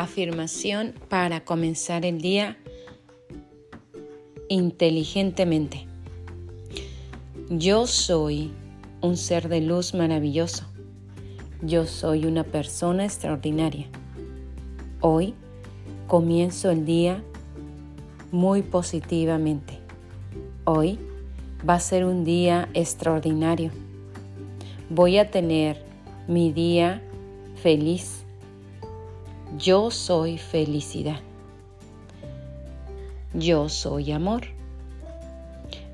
Afirmación para comenzar el día inteligentemente. Yo soy un ser de luz maravilloso. Yo soy una persona extraordinaria. Hoy comienzo el día muy positivamente. Hoy va a ser un día extraordinario. Voy a tener mi día feliz. Yo soy felicidad. Yo soy amor.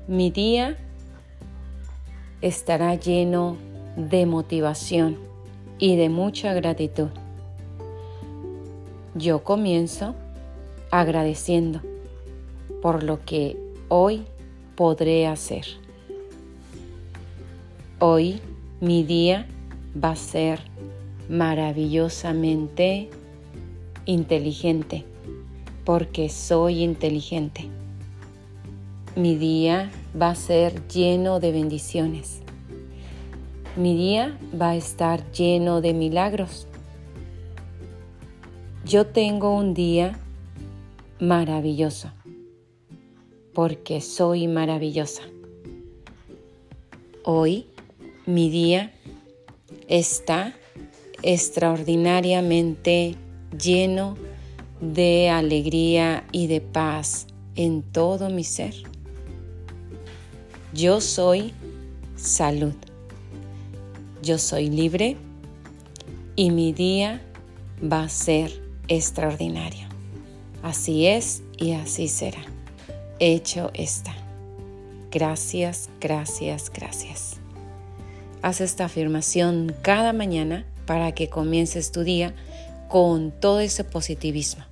Mi día estará lleno de motivación y de mucha gratitud. Yo comienzo agradeciendo por lo que hoy podré hacer. Hoy mi día va a ser maravillosamente inteligente porque soy inteligente. Mi día va a ser lleno de bendiciones. Mi día va a estar lleno de milagros. Yo tengo un día maravilloso porque soy maravillosa. Hoy mi día está extraordinariamente lleno de alegría y de paz en todo mi ser. Yo soy salud. Yo soy libre y mi día va a ser extraordinario. Así es y así será hecho está. Gracias, gracias, gracias. Haz esta afirmación cada mañana para que comiences tu día con todo ese positivismo.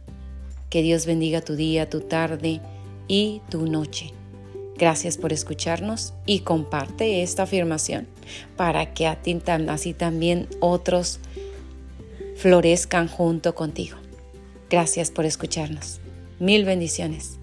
Que Dios bendiga tu día, tu tarde y tu noche. Gracias por escucharnos y comparte esta afirmación para que a ti, así también otros florezcan junto contigo. Gracias por escucharnos. Mil bendiciones.